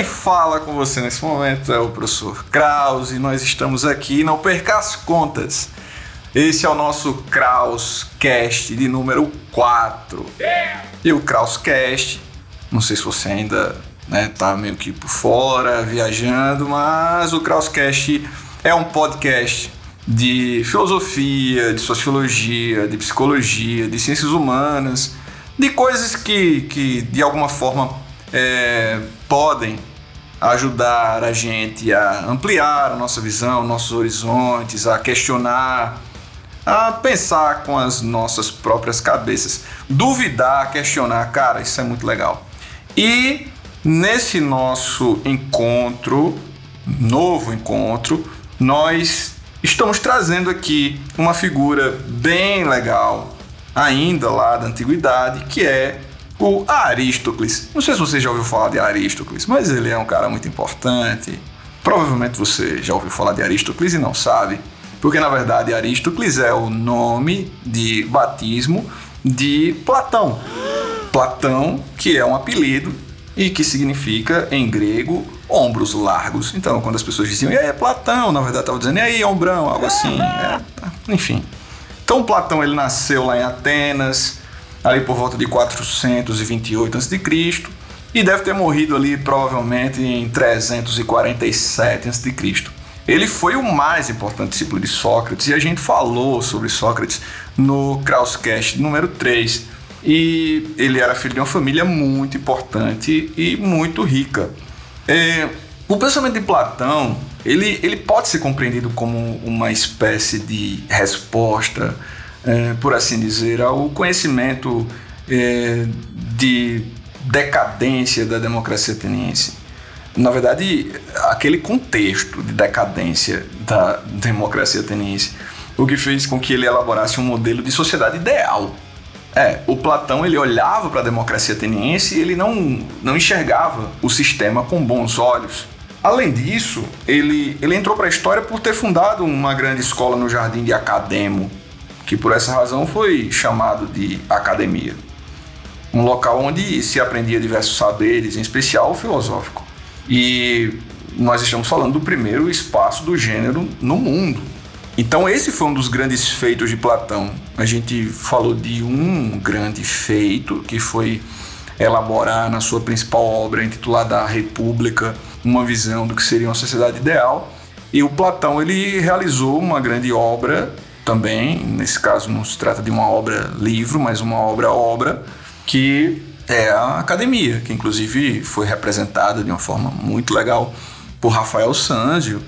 Quem fala com você nesse momento é o professor Kraus e nós estamos aqui, não perca as contas. Esse é o nosso Krauscast de número 4. E o Krauscast, não sei se você ainda né, tá meio que por fora, viajando, mas o Krauscast é um podcast de filosofia, de sociologia, de psicologia, de ciências humanas, de coisas que, que de alguma forma é, podem ajudar a gente a ampliar a nossa visão, nossos horizontes, a questionar, a pensar com as nossas próprias cabeças, duvidar, questionar, cara, isso é muito legal. E nesse nosso encontro, novo encontro, nós estamos trazendo aqui uma figura bem legal, ainda lá da antiguidade, que é o Aristócles. Não sei se você já ouviu falar de Aristócles, mas ele é um cara muito importante. Provavelmente você já ouviu falar de Aristócles e não sabe, porque na verdade Aristócles é o nome de batismo de Platão. Platão, que é um apelido e que significa em grego ombros largos. Então, quando as pessoas diziam, e aí, Platão, na verdade estava dizendo, e aí, ombrão, algo assim. É, enfim. Então, Platão ele nasceu lá em Atenas, ali por volta de 428 a.C. e deve ter morrido ali provavelmente em 347 a.C. Ele foi o mais importante discípulo de Sócrates e a gente falou sobre Sócrates no Krauscast número 3. E ele era filho de uma família muito importante e muito rica. É, o pensamento de Platão ele, ele pode ser compreendido como uma espécie de resposta é, por assim dizer, ao conhecimento é, de decadência da democracia ateniense. Na verdade, aquele contexto de decadência da democracia ateniense, o que fez com que ele elaborasse um modelo de sociedade ideal. É, o Platão ele olhava para a democracia ateniense e ele não, não enxergava o sistema com bons olhos. Além disso, ele, ele entrou para a história por ter fundado uma grande escola no Jardim de Academo, que por essa razão foi chamado de academia. Um local onde se aprendia diversos saberes, em especial o filosófico. E nós estamos falando do primeiro espaço do gênero no mundo. Então, esse foi um dos grandes feitos de Platão. A gente falou de um grande feito, que foi elaborar na sua principal obra, intitulada A República, uma visão do que seria uma sociedade ideal. E o Platão ele realizou uma grande obra também. Nesse caso, não se trata de uma obra livro, mas uma obra-obra, que é a academia, que inclusive foi representada de uma forma muito legal por Rafael Sanzio,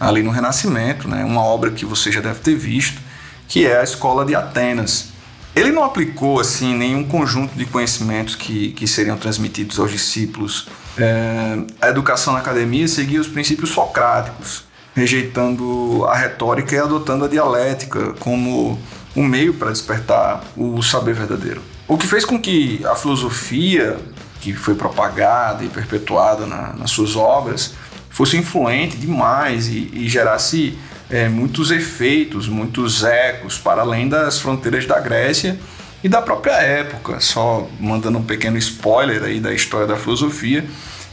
ali no Renascimento, né? uma obra que você já deve ter visto, que é a Escola de Atenas. Ele não aplicou assim nenhum conjunto de conhecimentos que, que seriam transmitidos aos discípulos. É, a educação na academia seguia os princípios socráticos, rejeitando a retórica e adotando a dialética como um meio para despertar o saber verdadeiro. O que fez com que a filosofia que foi propagada e perpetuada na, nas suas obras fosse influente demais e, e gerasse é, muitos efeitos, muitos ecos para além das fronteiras da Grécia e da própria época. Só mandando um pequeno spoiler aí da história da filosofia,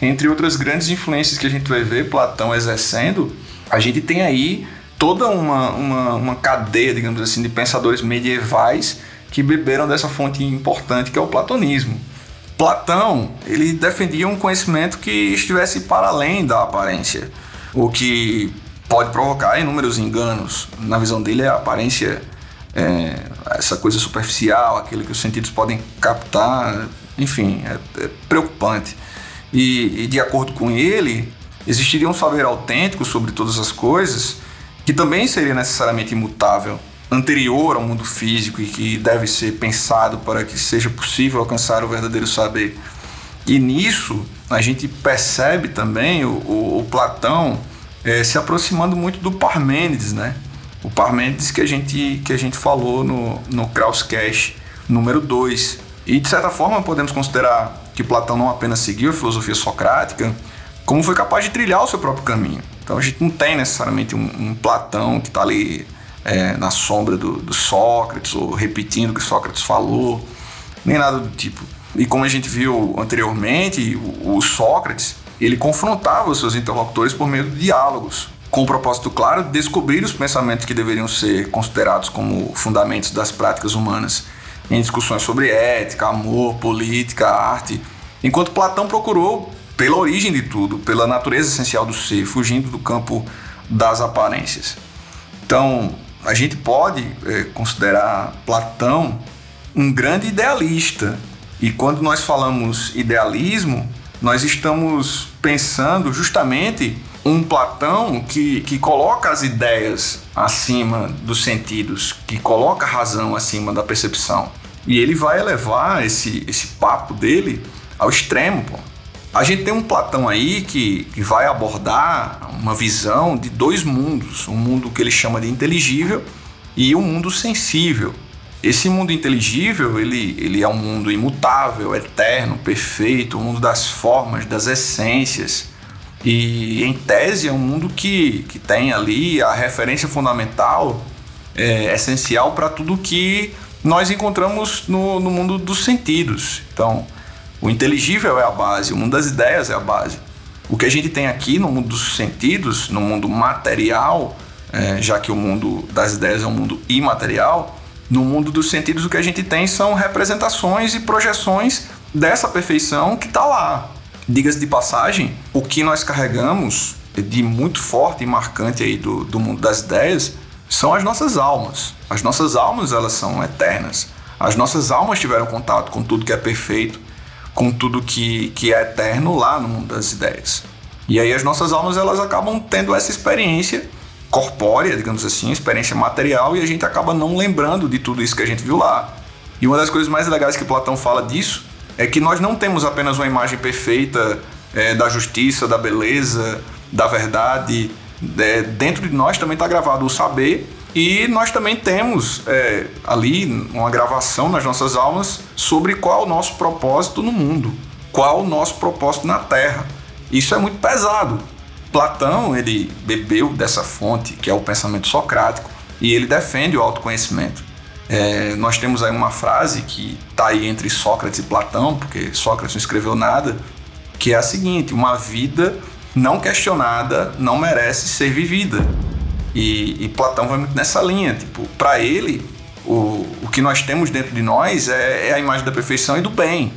entre outras grandes influências que a gente vai ver Platão exercendo a gente tem aí toda uma, uma, uma cadeia, digamos assim, de pensadores medievais que beberam dessa fonte importante que é o platonismo. Platão, ele defendia um conhecimento que estivesse para além da aparência, o que pode provocar inúmeros enganos. Na visão dele, a aparência é essa coisa superficial, aquilo que os sentidos podem captar, enfim, é, é preocupante. E, e, de acordo com ele, existiria um saber autêntico sobre todas as coisas que também seria necessariamente imutável, anterior ao mundo físico e que deve ser pensado para que seja possível alcançar o verdadeiro saber. E nisso a gente percebe também o, o, o Platão é, se aproximando muito do Parmênides, né? O Parmênides que a gente, que a gente falou no, no Krauscast número 2. E de certa forma podemos considerar que Platão não apenas seguiu a filosofia socrática, como foi capaz de trilhar o seu próprio caminho. Então a gente não tem necessariamente um, um Platão que está ali é, na sombra do, do, Sócrates ou repetindo o que Sócrates falou, nem nada do tipo. E como a gente viu anteriormente, o, o Sócrates ele confrontava os seus interlocutores por meio de diálogos, com o propósito claro de descobrir os pensamentos que deveriam ser considerados como fundamentos das práticas humanas em discussões sobre ética, amor, política, arte, enquanto Platão procurou pela origem de tudo, pela natureza essencial do ser, fugindo do campo das aparências. Então, a gente pode é, considerar Platão um grande idealista. E quando nós falamos idealismo, nós estamos pensando justamente um Platão que, que coloca as ideias acima dos sentidos, que coloca a razão acima da percepção. E ele vai elevar esse, esse papo dele ao extremo. Pô. A gente tem um Platão aí que, que vai abordar uma visão de dois mundos: um mundo que ele chama de inteligível e um mundo sensível. Esse mundo inteligível, ele, ele é um mundo imutável, eterno, perfeito, o um mundo das formas, das essências. E, em tese, é um mundo que, que tem ali a referência fundamental, é, essencial para tudo que nós encontramos no, no mundo dos sentidos. Então, o inteligível é a base, o mundo das ideias é a base. O que a gente tem aqui no mundo dos sentidos, no mundo material, é, já que o mundo das ideias é um mundo imaterial, no mundo dos sentidos o que a gente tem são representações e projeções dessa perfeição que está lá. Diga-se de passagem, o que nós carregamos de muito forte e marcante aí do, do mundo das ideias são as nossas almas. As nossas almas elas são eternas. As nossas almas tiveram contato com tudo que é perfeito, com tudo que, que é eterno lá no mundo das ideias. E aí as nossas almas elas acabam tendo essa experiência corpórea, digamos assim, experiência material, e a gente acaba não lembrando de tudo isso que a gente viu lá. E uma das coisas mais legais que Platão fala disso é que nós não temos apenas uma imagem perfeita é, da justiça, da beleza, da verdade. É, dentro de nós também está gravado o saber e nós também temos é, ali uma gravação nas nossas almas sobre qual é o nosso propósito no mundo, qual é o nosso propósito na Terra. Isso é muito pesado. Platão ele bebeu dessa fonte que é o pensamento socrático e ele defende o autoconhecimento. É, nós temos aí uma frase que está aí entre Sócrates e Platão, porque Sócrates não escreveu nada, que é a seguinte: uma vida não questionada não merece ser vivida. E, e Platão vai muito nessa linha. Tipo, para ele, o, o que nós temos dentro de nós é, é a imagem da perfeição e do bem.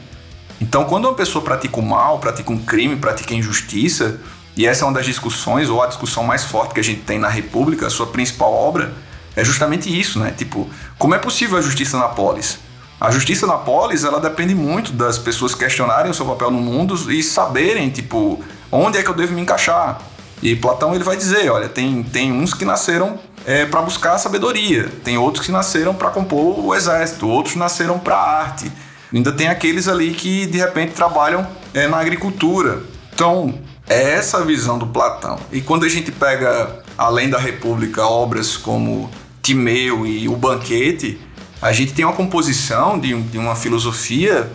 Então, quando uma pessoa pratica o mal, pratica um crime, pratica injustiça, e essa é uma das discussões, ou a discussão mais forte que a gente tem na República, a sua principal obra, é justamente isso, né? Tipo, como é possível a justiça na polis? A justiça na polis, ela depende muito das pessoas questionarem o seu papel no mundo e saberem, tipo, onde é que eu devo me encaixar. E Platão ele vai dizer, olha, tem, tem uns que nasceram é, para buscar a sabedoria, tem outros que nasceram para compor o exército, outros nasceram para arte. Ainda tem aqueles ali que de repente trabalham é, na agricultura. Então, é essa a visão do Platão. E quando a gente pega, além da República, obras como Timeu e O Banquete, a gente tem uma composição de, de uma filosofia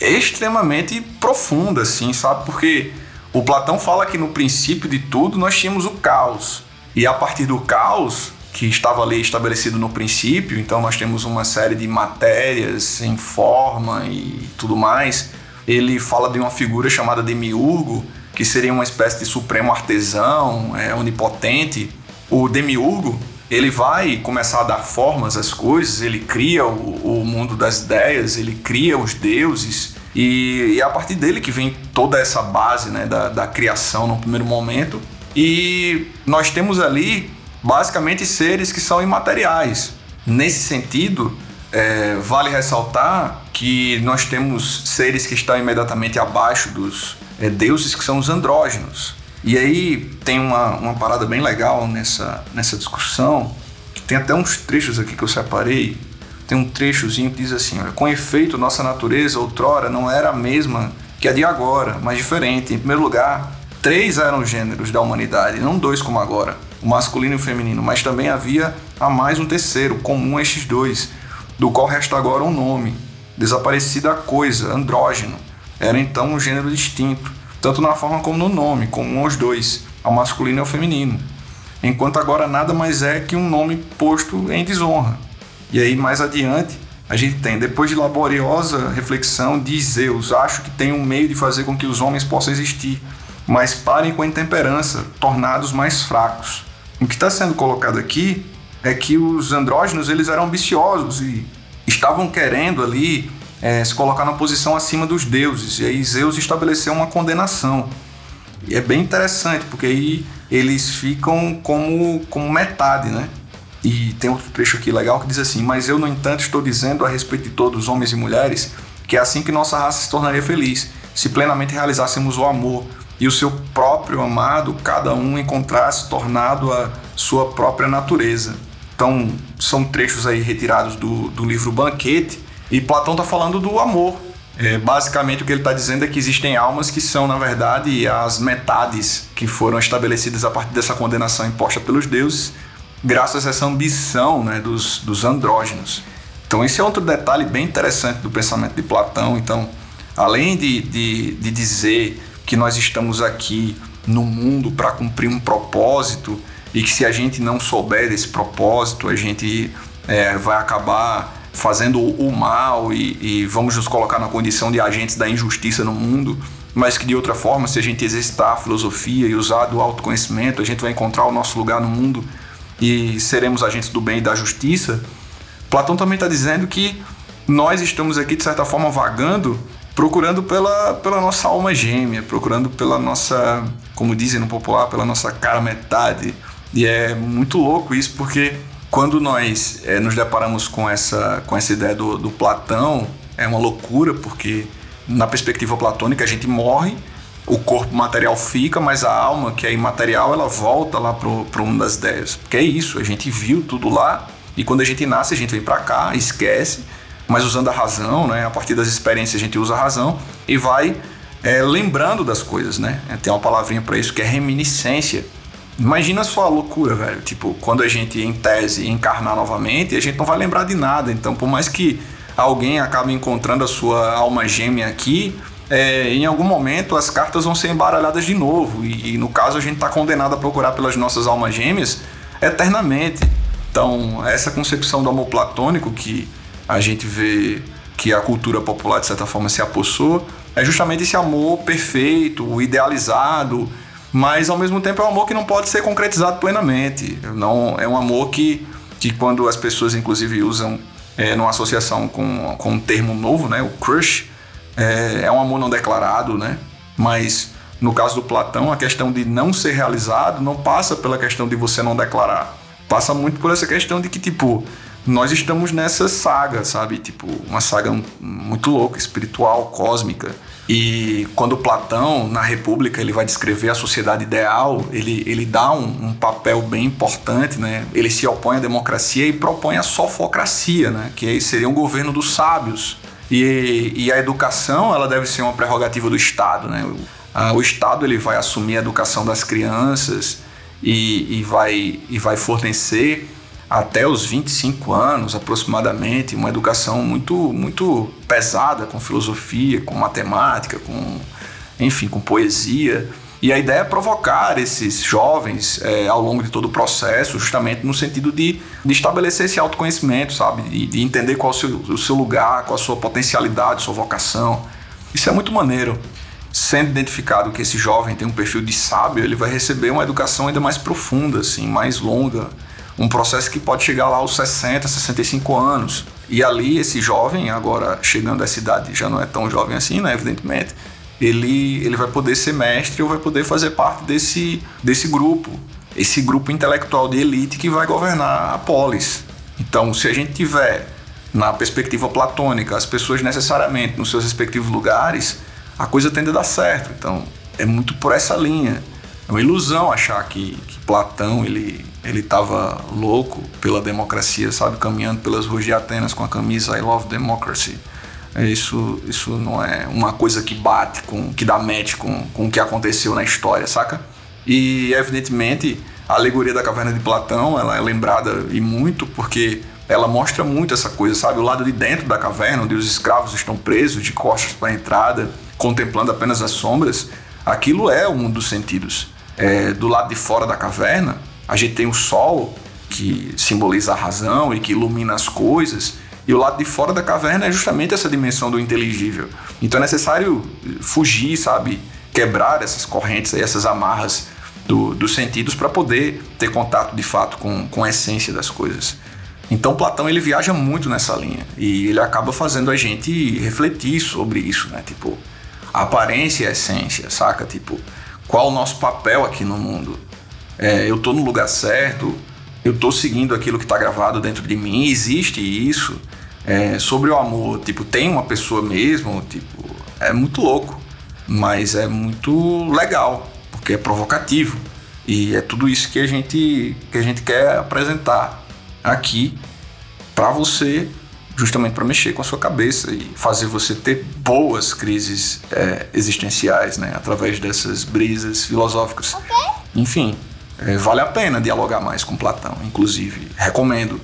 extremamente profunda, assim, sabe? Porque o Platão fala que no princípio de tudo nós tínhamos o caos. E a partir do caos, que estava ali estabelecido no princípio, então nós temos uma série de matérias em forma e tudo mais. Ele fala de uma figura chamada Demiurgo, que seria uma espécie de supremo artesão, é, onipotente. O Demiurgo, ele vai começar a dar formas às coisas, ele cria o, o mundo das ideias, ele cria os deuses, e, e é a partir dele que vem toda essa base né, da, da criação no primeiro momento. E nós temos ali basicamente seres que são imateriais. Nesse sentido, é, vale ressaltar que nós temos seres que estão imediatamente abaixo dos é, deuses, que são os andrógenos. E aí tem uma, uma parada bem legal nessa, nessa discussão, que tem até uns trechos aqui que eu separei, tem um trechozinho que diz assim: olha, com efeito, nossa natureza outrora não era a mesma que a de agora, mas diferente. Em primeiro lugar, três eram gêneros da humanidade, não dois como agora, o masculino e o feminino, mas também havia a mais um terceiro, comum a estes dois, do qual resta agora um nome, desaparecida a coisa, andrógeno. Era então um gênero distinto, tanto na forma como no nome, comum aos dois, ao masculino e ao feminino. Enquanto agora nada mais é que um nome posto em desonra e aí mais adiante a gente tem, depois de laboriosa reflexão, diz Zeus, acho que tem um meio de fazer com que os homens possam existir. mas parem com a intemperança, tornados mais fracos. O que está sendo colocado aqui é que os andrógenos eles eram ambiciosos e estavam querendo ali é, se colocar na posição acima dos deuses. E aí Zeus estabeleceu uma condenação. E é bem interessante, porque aí eles ficam como, como metade, né? E tem outro trecho aqui legal que diz assim: Mas eu, no entanto, estou dizendo a respeito de todos os homens e mulheres que é assim que nossa raça se tornaria feliz, se plenamente realizássemos o amor e o seu próprio amado, cada um encontrasse tornado a sua própria natureza. Então, são trechos aí retirados do, do livro Banquete, e Platão está falando do amor. É, basicamente, o que ele está dizendo é que existem almas que são, na verdade, as metades que foram estabelecidas a partir dessa condenação imposta pelos deuses, graças a essa ambição né, dos, dos andrógenos. Então, esse é outro detalhe bem interessante do pensamento de Platão. Então, além de, de, de dizer que nós estamos aqui no mundo para cumprir um propósito e que se a gente não souber desse propósito, a gente é, vai acabar fazendo o mal e, e, vamos nos colocar na condição de agentes da injustiça no mundo, mas que de outra forma, se a gente exercitar a filosofia e usar do autoconhecimento, a gente vai encontrar o nosso lugar no mundo e seremos agentes do bem e da justiça. Platão também está dizendo que nós estamos aqui, de certa forma, vagando, procurando pela, pela nossa alma gêmea, procurando pela nossa, como dizem no popular, pela nossa cara metade. E é muito louco isso, porque quando nós é, nos deparamos com essa, com essa ideia do, do Platão, é uma loucura, porque na perspectiva platônica a gente morre, o corpo material fica, mas a alma, que é imaterial, ela volta lá para o mundo das ideias. Porque é isso, a gente viu tudo lá, e quando a gente nasce, a gente vem para cá, esquece, mas usando a razão, né? A partir das experiências a gente usa a razão e vai é, lembrando das coisas, né? Tem uma palavrinha para isso que é reminiscência. Imagina só a loucura, velho. Tipo, quando a gente, em tese, encarnar novamente, a gente não vai lembrar de nada. Então, por mais que alguém acabe encontrando a sua alma gêmea aqui, é, em algum momento as cartas vão ser embaralhadas de novo. E, e no caso, a gente está condenado a procurar pelas nossas almas gêmeas eternamente. Então, essa concepção do amor platônico que a gente vê que a cultura popular, de certa forma, se apossou, é justamente esse amor perfeito, idealizado, mas ao mesmo tempo é um amor que não pode ser concretizado plenamente. Não é um amor que, que quando as pessoas inclusive usam é, numa associação com, com um termo novo, né, o crush, é, é um amor não declarado, né? Mas no caso do Platão, a questão de não ser realizado não passa pela questão de você não declarar. Passa muito por essa questão de que, tipo, nós estamos nessa saga, sabe? Tipo, uma saga muito louca, espiritual, cósmica e quando Platão, na República, ele vai descrever a sociedade ideal, ele, ele dá um, um, papel bem importante, né? Ele se opõe à democracia e propõe a sofocracia, né? Que seria um governo dos sábios. E, e a educação, ela deve ser uma prerrogativa do Estado, né? O, o Estado, ele vai assumir a educação das crianças e, e, vai, e vai fornecer até os 25 anos aproximadamente, uma educação muito muito pesada com filosofia, com matemática, com enfim, com poesia. E a ideia é provocar esses jovens é, ao longo de todo o processo, justamente no sentido de, de estabelecer esse autoconhecimento, sabe? De, de entender qual o seu, o seu lugar, qual a sua potencialidade, sua vocação. Isso é muito maneiro. Sendo identificado que esse jovem tem um perfil de sábio, ele vai receber uma educação ainda mais profunda, assim, mais longa, um processo que pode chegar lá aos 60, 65 anos. E ali esse jovem, agora chegando à cidade, já não é tão jovem assim, né, evidentemente, ele, ele vai poder ser mestre ou vai poder fazer parte desse, desse grupo, esse grupo intelectual de elite que vai governar a polis. Então, se a gente tiver na perspectiva platônica as pessoas necessariamente nos seus respectivos lugares, a coisa tende a dar certo. Então, é muito por essa linha. É uma ilusão achar que, que Platão ele ele estava louco pela democracia, sabe, caminhando pelas ruas de Atenas com a camisa I Love Democracy. Isso, isso não é uma coisa que bate com, que dá match com, com o que aconteceu na história, saca? E evidentemente a alegoria da caverna de Platão, ela é lembrada e muito porque ela mostra muito essa coisa, sabe? O lado de dentro da caverna, onde os escravos estão presos de costas para a entrada, contemplando apenas as sombras, aquilo é mundo dos sentidos. É, do lado de fora da caverna, a gente tem o sol, que simboliza a razão e que ilumina as coisas, e o lado de fora da caverna é justamente essa dimensão do inteligível. Então é necessário fugir, sabe? quebrar essas correntes, essas amarras do, dos sentidos para poder ter contato de fato com, com a essência das coisas. Então Platão ele viaja muito nessa linha e ele acaba fazendo a gente refletir sobre isso, né? Tipo, a aparência e a essência, saca? Tipo, qual o nosso papel aqui no mundo? É, eu tô no lugar certo? Eu tô seguindo aquilo que tá gravado dentro de mim? Existe isso? É, sobre o amor, tipo, tem uma pessoa mesmo? Tipo, é muito louco, mas é muito legal, porque é provocativo. E é tudo isso que a gente, que a gente quer apresentar aqui para você, justamente para mexer com a sua cabeça e fazer você ter boas crises é, existenciais, né? Através dessas brisas filosóficas. Okay. Enfim, é, vale a pena dialogar mais com Platão, inclusive. Recomendo.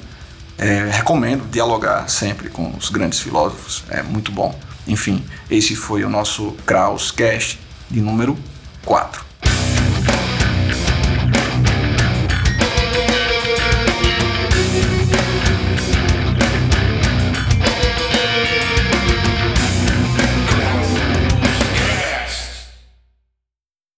É, recomendo dialogar sempre com os grandes filósofos. É muito bom. Enfim, esse foi o nosso Kraus Cast de número 4.